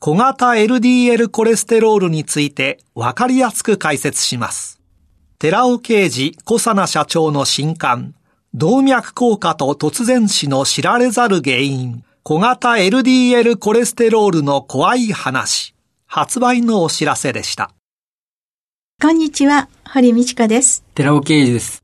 小型 LDL コレステロールについてわかりやすく解説します。寺尾啓治小佐奈社長の新刊、動脈硬化と突然死の知られざる原因、小型 LDL コレステロールの怖い話、発売のお知らせでした。こんにちは、堀道子です。寺尾啓治です。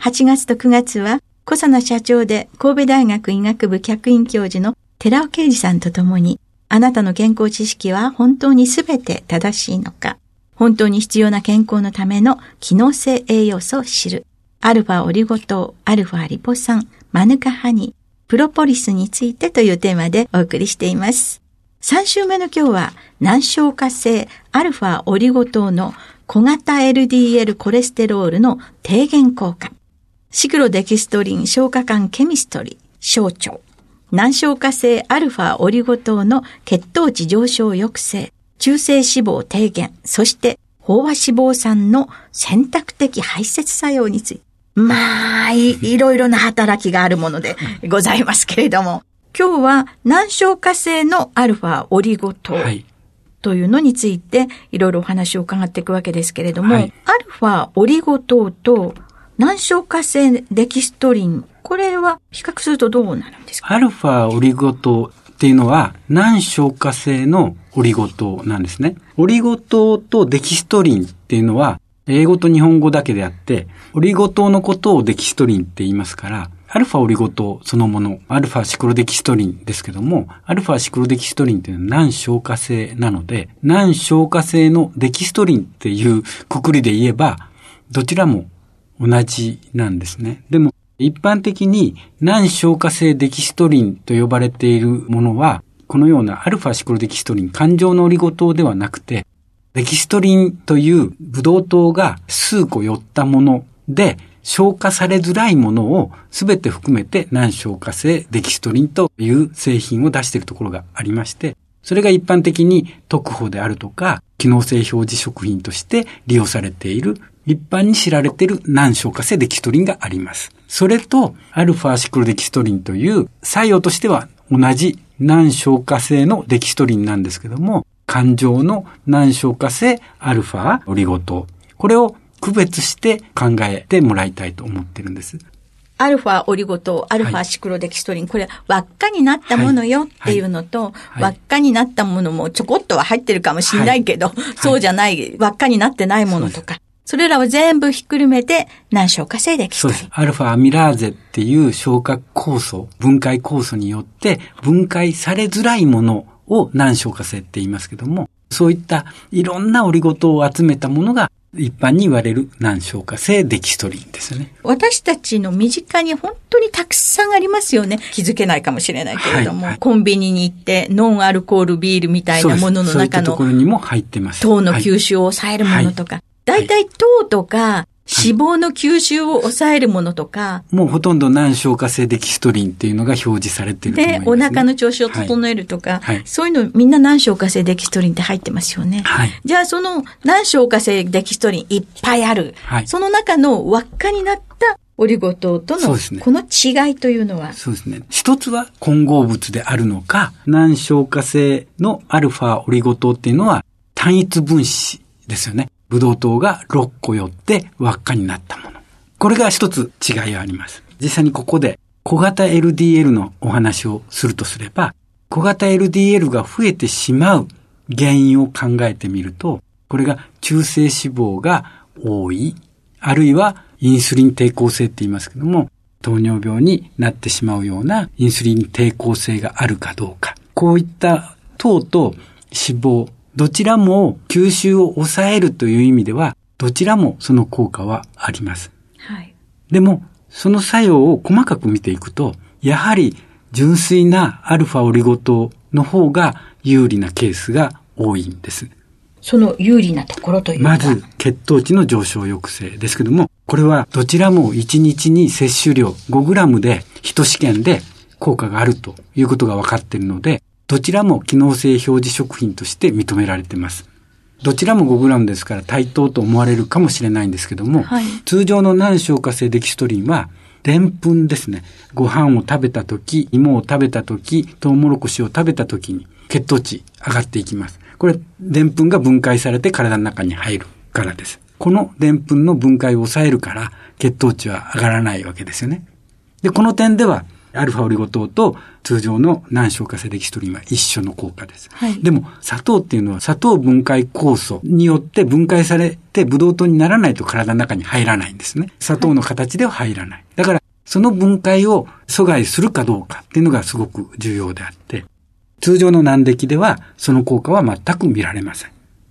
8月と9月は小佐奈社長で神戸大学医学部客員教授の寺尾啓二さんと共に、あなたの健康知識は本当にすべて正しいのか、本当に必要な健康のための機能性栄養素を知る、アルファオリゴ糖、アルファリポ酸、マヌカハニ、プロポリスについてというテーマでお送りしています。3週目の今日は、難消化性アルファオリゴ糖の小型 LDL コレステロールの低減効果。シクロデキストリン消化管ケミストリー、小腸。難消化性アルファオリゴ糖の血糖値上昇抑制、中性脂肪低減、そして飽和脂肪酸の選択的排泄作用について、まあい、いろいろな働きがあるものでございますけれども、今日は難消化性のアルファオリゴ糖。というのについて、いろいろお話を伺っていくわけですけれども、はい、アルファオリゴ糖と難消化性デキストリン、これは比較するとどうなるんですか？アルファオリゴ糖っていうのは難消化性のオリゴ糖なんですね。オリゴ糖とデキストリンっていうのは英語と日本語だけであって、オリゴ糖のことをデキストリンって言いますから、アルファオリゴ糖そのもの、アルファシクロデキストリンですけども、アルファシクロデキストリンっていうのは難消化性なので、難消化性のデキストリンっていうくくりで言えば、どちらも同じなんですね。でも、一般的に難消化性デキストリンと呼ばれているものは、このようなアルファシクロデキストリン、感情のオリゴ糖ではなくて、デキストリンというブドウ糖が数個寄ったもので、消化されづらいものを全て含めて難消化性デキストリンという製品を出しているところがありまして、それが一般的に特保であるとか、機能性表示食品として利用されている一般に知られている難消化性デキストリンがあります。それと、アルファシクロデキストリンという作用としては同じ難消化性のデキストリンなんですけども、感情の難消化性アルファオリゴ糖。これを区別して考えてもらいたいと思ってるんです。アルファオリゴ糖、アルファシクロデキストリン、はい、これ輪っかになったものよっていうのと、はいはい、輪っかになったものもちょこっとは入ってるかもしれないけど、そうじゃない、輪っかになってないものとか、それらを全部ひっくるめて難消化性できそうです。アルファアミラーゼっていう消化酵素、分解酵素によって分解されづらいものを難消化性って言いますけども、そういったいろんなオリゴ糖を集めたものが一般に言われる難消化性デキストリンですね。私たちの身近に本当にたくさんありますよね。気づけないかもしれないけれども、はいはい、コンビニに行ってノンアルコールビールみたいなものの中の、ところにも入ってます。糖の吸収を抑えるものとか、はい大体糖とか、脂肪の吸収を抑えるものとか、もうほとんど難消化性デキストリンっていうのが表示されてると思います、ね、で、お腹の調子を整えるとか、はい、そういうのみんな難消化性デキストリンって入ってますよね。はい、じゃあその難消化性デキストリンいっぱいある。はい、その中の輪っかになったオリゴ糖との、ね、この違いというのは？そうですね。一つは混合物であるのか、難消化性のアルファオリゴ糖っていうのは単一分子ですよね。ブドウ糖が6個寄って輪っかになったもの。これが一つ違いがあります。実際にここで小型 LDL のお話をするとすれば、小型 LDL が増えてしまう原因を考えてみると、これが中性脂肪が多い、あるいはインスリン抵抗性って言いますけども、糖尿病になってしまうようなインスリン抵抗性があるかどうか。こういった糖と脂肪、どちらも吸収を抑えるという意味では、どちらもその効果はあります。はい。でも、その作用を細かく見ていくと、やはり純粋なアルファオリゴ糖の方が有利なケースが多いんです。その有利なところというまず、血糖値の上昇抑制ですけども、これはどちらも1日に摂取量 5g で1試験で効果があるということが分かっているので、どちらも機能性表示食品として認められています。どちらも 5g ですから対等と思われるかもしれないんですけども、はい、通常の難消化性デキストリンは、でんぷんですね。ご飯を食べた時、芋を食べた時、トウモロコシを食べた時に血糖値上がっていきます。これ、でんぷんが分解されて体の中に入るからです。このでんぷんの分解を抑えるから、血糖値は上がらないわけですよね。で、この点では、アルファオリゴ糖と通常の難消化性デキストリンは一緒の効果です。はい、でも、砂糖っていうのは砂糖分解酵素によって分解されてブドウ糖にならないと体の中に入らないんですね。砂糖の形では入らない。だから、その分解を阻害するかどうかっていうのがすごく重要であって、通常の難敵ではその効果は全く見られません。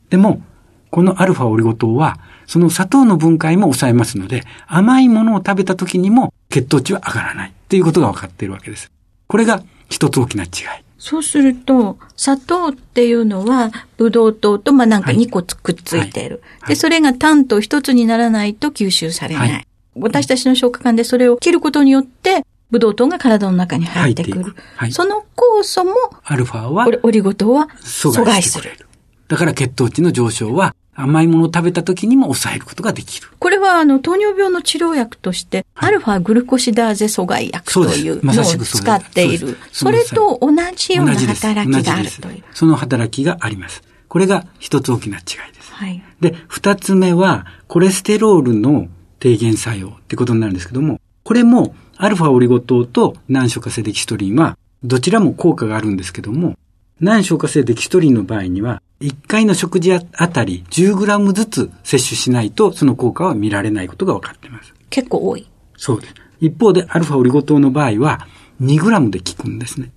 でも、このアルファオリゴ糖は、その砂糖の分解も抑えますので、甘いものを食べた時にも血糖値は上がらないっていうことが分かっているわけです。これが一つ大きな違い。そうすると、砂糖っていうのは、ブドウ糖と、まあ、なんか2個くっついている。はいはい、で、それが炭と一つにならないと吸収されない。はい、私たちの消化管でそれを切ることによって、ブドウ糖が体の中に入ってくる。はい、その酵素も、アルファは、オリゴ糖は阻害する。だから血糖値の上昇は甘いものを食べた時にも抑えることができる。これはあの糖尿病の治療薬として、はい、アルファグルコシダーゼ阻害薬というのを使っている。それと同じような働きがあるという。その働きがあります。これが一つ大きな違いです。はい、で、二つ目は、コレステロールの低減作用ってことになるんですけども、これも、アルファオリゴ糖と難消化性デキストリンは、どちらも効果があるんですけども、難消化性デキストリンの場合には、1回の食事あたり 10g ずつ摂取しないと、その効果は見られないことが分かっています。結構多い。そうです。一方で、アルファオリゴ糖の場合は、2g で効くんですね。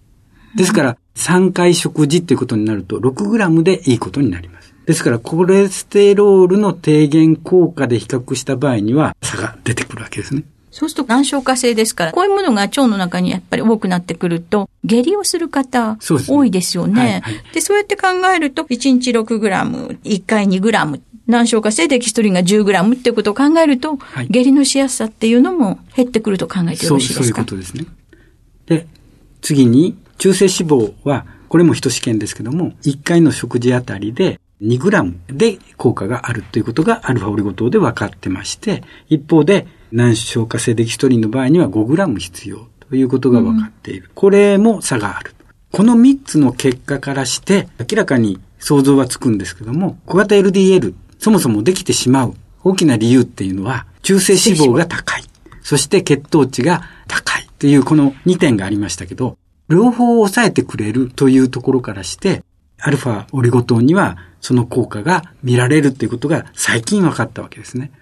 ですから、3回食事っていうことになると、6g でいいことになります。ですから、コレステロールの低減効果で比較した場合には、差が出てくるわけですね。そうすると難消化性ですから、こういうものが腸の中にやっぱり多くなってくると、下痢をする方、多いですよね。はいはい、で、そうやって考えると、1日6グラム、1回2グラム、難消化性デキストリンが10グラムっていうことを考えると、はい、下痢のしやすさっていうのも減ってくると考えてよろしいですか？そういうことですね。で、次に、中性脂肪は、これも一試験ですけども、1回の食事あたりで2グラムで効果があるということがアルファオリゴ糖で分かってまして、一方で難消化性デキストリンの場合には 5g 必要ということが分かっている。うん、これも差がある。この3つの結果からして明らかに想像はつくんですけども、小型 LDL、そもそもできてしまう大きな理由っていうのは、中性脂肪が高い。そして血糖値が高いというこの2点がありましたけど、両方を抑えてくれるというところからして、アルファオリゴ糖にはその効果が見られるということが最近分かったわけですね。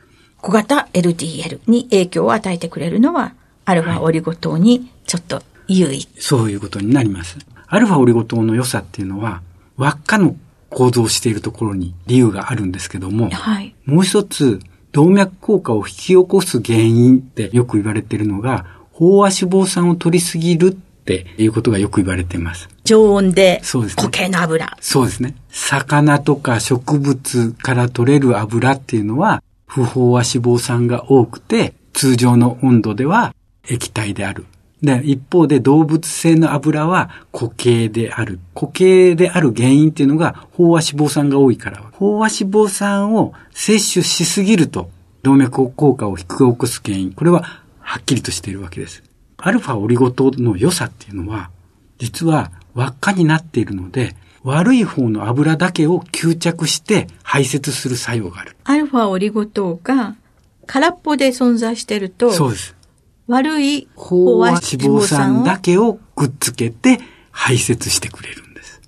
小型 LDL に影響を与えてくれるのは、アルファオリゴ糖にちょっと優位、そういうことになります。アルファオリゴ糖の良さっていうのは、輪っかの構造をしているところに理由があるんですけども、はい、もう一つ、動脈硬化を引き起こす原因ってよく言われているのが、飽和脂肪酸を取りすぎるっていうことがよく言われています。常温で、そうですね。固形の油。そうですね。魚とか植物から取れる油っていうのは、不飽和脂肪酸が多くて、通常の温度では液体である。で、一方で動物性の油は固形である。固形である原因っていうのが飽和脂肪酸が多いから。飽和脂肪酸を摂取しすぎると動脈硬化を引き起こす原因。これははっきりとしているわけです。アルファオリゴ糖の良さっていうのは、実は輪っかになっているので、悪い方の油だけを吸着して排泄する作用がある。アルファオリゴ糖が空っぽで存在してると、そうです。悪い飽和脂肪酸だけをくっつけて排泄してくれるんです。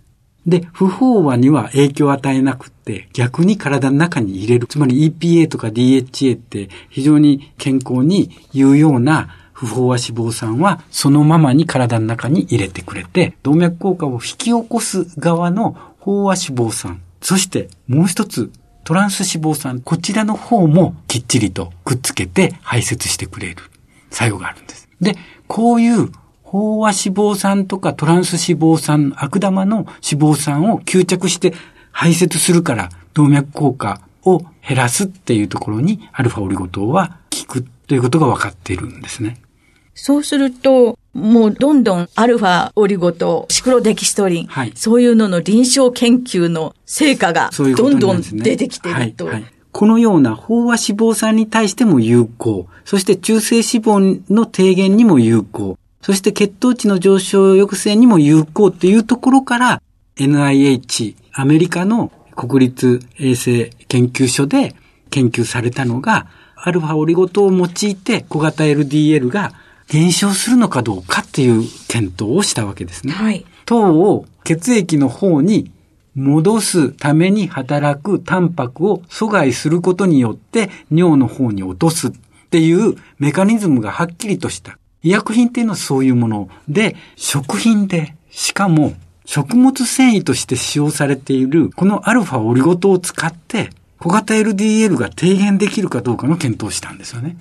で、不飽和には影響を与えなくって、逆に体の中に入れる。つまり EPA とか DHA って非常に健康に有用な不飽和脂肪酸はそのままに体の中に入れてくれて、動脈硬化を引き起こす側の飽和脂肪酸。そしてもう一つ、トランス脂肪酸。こちらの方もきっちりとくっつけて排泄してくれる作用があるんです。で、こういう飽和脂肪酸とかトランス脂肪酸、悪玉の脂肪酸を吸着して排泄するから動脈硬化を減らすっていうところにアルファオリゴ糖は効くということが分かっているんですね。そうすると、もうどんどんアルファオリゴ糖、シクロデキストリン、はいそういうのの臨床研究の成果がどんどん。出てきていると。はいはいこのような飽和脂肪酸に対しても有効、そして中性脂肪の低減にも有効、そして血糖値の上昇抑制にも有効っていうところから、NIH、アメリカの国立衛生研究所で研究されたのが、アルファオリゴ糖を用いて小型 LDL が減少するのかどうかっていう検討をしたわけですね。はい。糖を血液の方に戻すために働くタンパクを阻害することによって尿の方に落とすっていうメカニズムがはっきりとした。医薬品っていうのはそういうもので、食品で、しかも食物繊維として使用されているこのアルファオリゴ糖を使って小型 LDL が低減できるかどうかの検討をしたんですよね。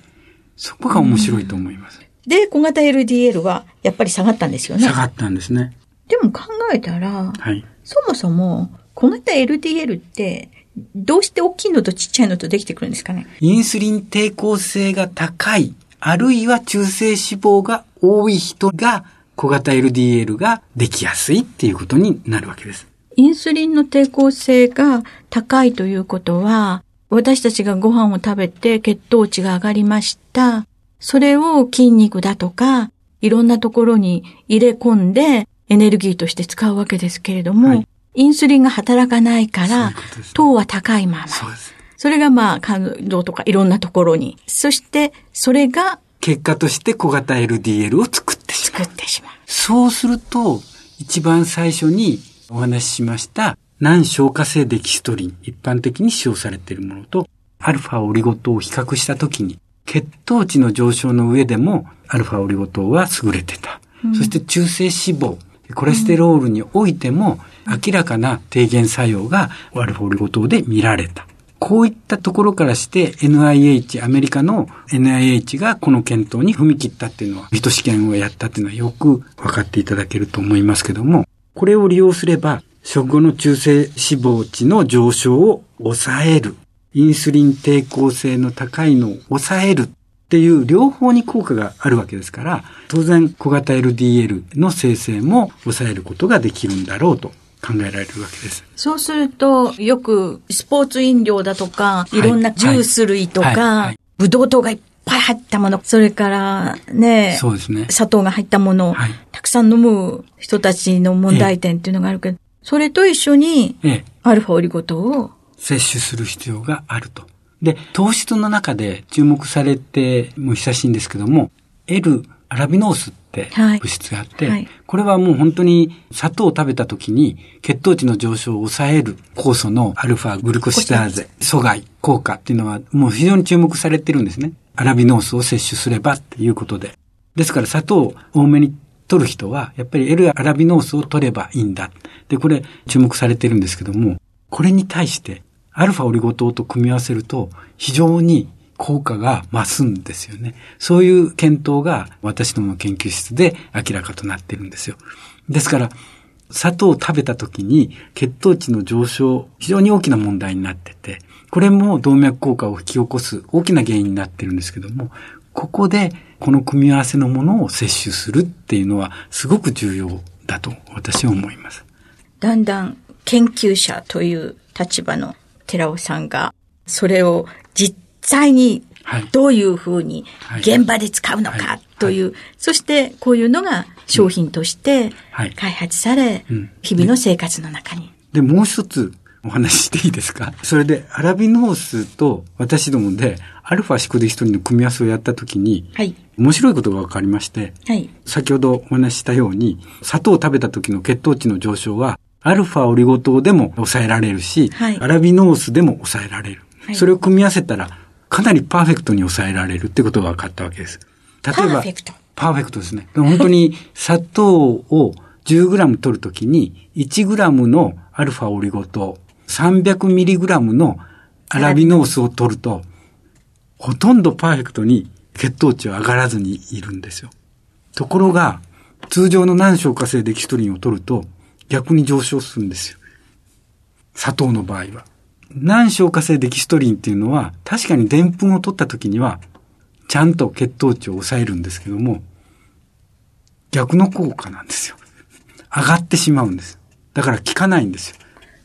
そこが面白いと思います。で、小型 LDL はやっぱり下がったんですよね下。がったんですね。でも考えたら、はい。そもそも小型 LDL ってどうして大きいのとちっちゃいのとできてくるんですかね？インスリン抵抗性が高い、あるいは中性脂肪が多い人が小型 LDL ができやすいっていうことになるわけです。インスリンの抵抗性が高いということは、私たちがご飯を食べて血糖値が上がりました。それを筋肉だとか、いろんなところに入れ込んでエネルギーとして使うわけですけれども、はいインスリンが働かないからうことですね、糖は高いまま。そ。それがまあ肝臓とかいろんなところに。そしてそれが結果として小型 LDL を作ってしまう。作ってしまう。そうすると、一番最初にお話ししました、難消化性デキストリン、一般的に使用されているものと、アルファオリゴ糖を比較したときに、血糖値の上昇の上でも、アルファオリゴ糖は優れてた。そして中性脂肪、コレステロールにおいても、明らかな低減作用がアルファオリゴ糖で見られた。こういったところからして NIH、アメリカの NIH がこの検討に踏み切ったっていうのは、人試験をやったっていうのはよく分かっていただけると思いますけども、これを利用すれば、食後の中性脂肪値の上昇を抑える。インスリン抵抗性の高いのを抑えるっていう両方に効果があるわけですから、当然小型 LDL の生成も抑えることができるんだろうと考えられるわけです。そうすると、よくスポーツ飲料だとか、いいろんなジュース類とかい、ブドウ糖がいっぱい入ったもの、それからね、そうですね。砂糖が入ったものをはいたくさん飲む人たちの問題点っていうのがあるけど、それと一緒にええ。アルファオリゴ糖を、摂取する必要があると。で、糖質の中で注目されてもう久しいんですけども、L アラビノースってはい物質があって、はいこれはもう本当に砂糖を食べた時に血糖値の上昇を抑える酵素のアルファグルコシダーゼ阻害効果っていうのはもう非常に注目されてるんですね。アラビノースを摂取すればっていうことで。ですから砂糖を多めに取る人は、やっぱり L アラビノースを取ればいいんだ。で、これ注目されてるんですけども、これに対して、アルファオリゴ糖と組み合わせると、非常に効果が増すんですよね。そういう検討が私どもの研究室で明らかとなってるんですよ。ですから、砂糖を食べた時に血糖値の上昇、非常に大きな問題になってて、これも動脈硬化を引き起こす大きな原因になってるんですけども、ここでこの組み合わせのものを摂取するっていうのはすごく重要だと私は思います。だんだん研究者という立場の寺尾さんが、それを実際にはい。どういうふうにはい。現場で使うのはかい。という、そしてこういうのが商品としてはい。開発されうん、日々の生活の中に。で、もう一つお話ししていいですか？それで、アラビノースと私どもで、アルファシクデヒストリンの組み合わせをやったときに、はい。面白いことが分かりまして、はい。先ほどお話ししたように、砂糖を食べた時の血糖値の上昇は、アルファオリゴ糖でも抑えられるし、はいアラビノースでも抑えられる。はいそれを組み合わせたら、かなりパーフェクトに抑えられるってことが分かったわけです。例えば、パーフェクトパーフェクトですね。本当に砂糖を 10g 取るときに 1g のアルファオリゴ糖、300mg のアラビノースを取ると、ほとんどパーフェクトに血糖値は上がらずにいるんですよ。ところが、通常の難消化性デキストリンを取ると逆に上昇するんですよ。砂糖の場合は。難消化性デキストリンっていうのは確かに澱粉を取った時にはちゃんと血糖値を抑えるんですけども、逆の効果なんですよ。上がってしまうんです。だから効かないんですよ。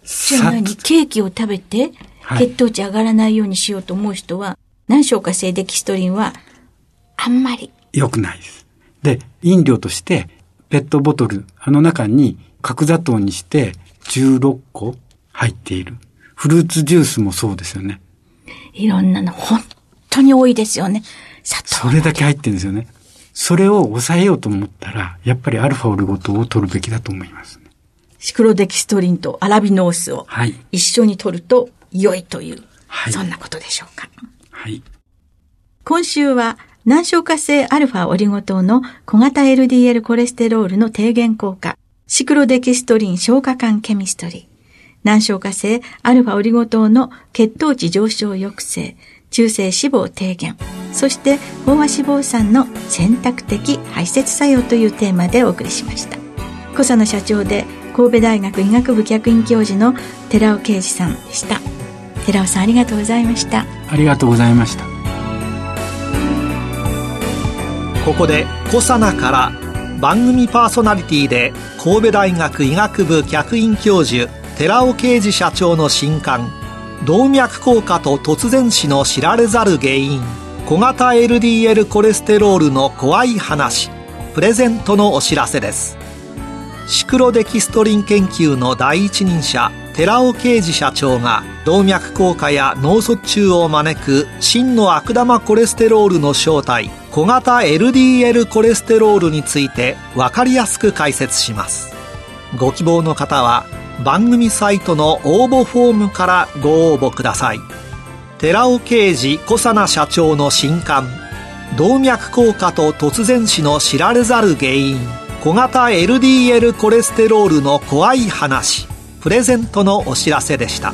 じゃあ何？さケーキを食べてはい血糖値上がらないようにしようと思う人は、難消化性デキストリンはあんまり。良くないです。で、飲料として、ペットボトル、あの中に角砂糖にして16個入っている。フルーツジュースもそうですよね。いろんなの本当に多いですよね。砂糖それだけ入ってるんですよね。それを抑えようと思ったら、やっぱりアルファオルゴ糖を取るべきだと思います、ね。シクロデキストリンとアラビノースをはい。一緒に取ると良いという、はいそんなことでしょうか。はい。今週は難消化性アルファオリゴ糖の小型 LDL コレステロールの低減効果、シクロデキストリン消化管ケミストリー、難消化性アルファオリゴ糖の血糖値上昇抑制、中性脂肪低減、そして飽和脂肪酸の選択的排泄作用というテーマでお送りしました。小佐野社長で神戸大学医学部客員教授の寺尾啓二さんでした。寺尾さんありがとうございました。ありがとうございました。ここでコサナから番組パーソナリティで神戸大学医学部客員教授寺尾啓二社長の新刊動脈硬化と突然死の知られざる原因小型 LDL コレステロールの怖い話プレゼントのお知らせです。シクロデキストリン研究の第一人者寺尾啓二社長が動脈硬化や脳卒中を招く真の悪玉コレステロールの正体小型 LDL コレステロールについて分かりやすく解説します。ご希望の方は番組サイトの応募フォームからご応募ください。寺尾啓二小佐奈社長の新刊。動脈硬化と突然死の知られざる原因。小型 LDL コレステロールの怖い話。プレゼントのお知らせでした。